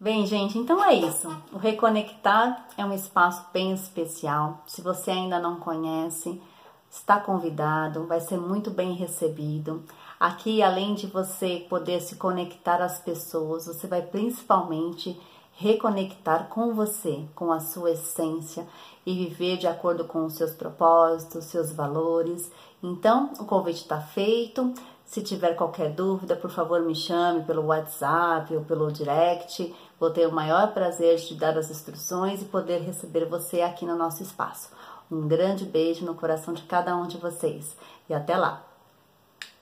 Bem, gente, então é isso. O Reconectar é um espaço bem especial. Se você ainda não conhece, está convidado, vai ser muito bem recebido. Aqui, além de você poder se conectar às pessoas, você vai principalmente reconectar com você, com a sua essência e viver de acordo com os seus propósitos, seus valores. Então, o convite está feito. Se tiver qualquer dúvida, por favor, me chame pelo WhatsApp ou pelo direct. Vou ter o maior prazer de dar as instruções e poder receber você aqui no nosso espaço. Um grande beijo no coração de cada um de vocês e até lá!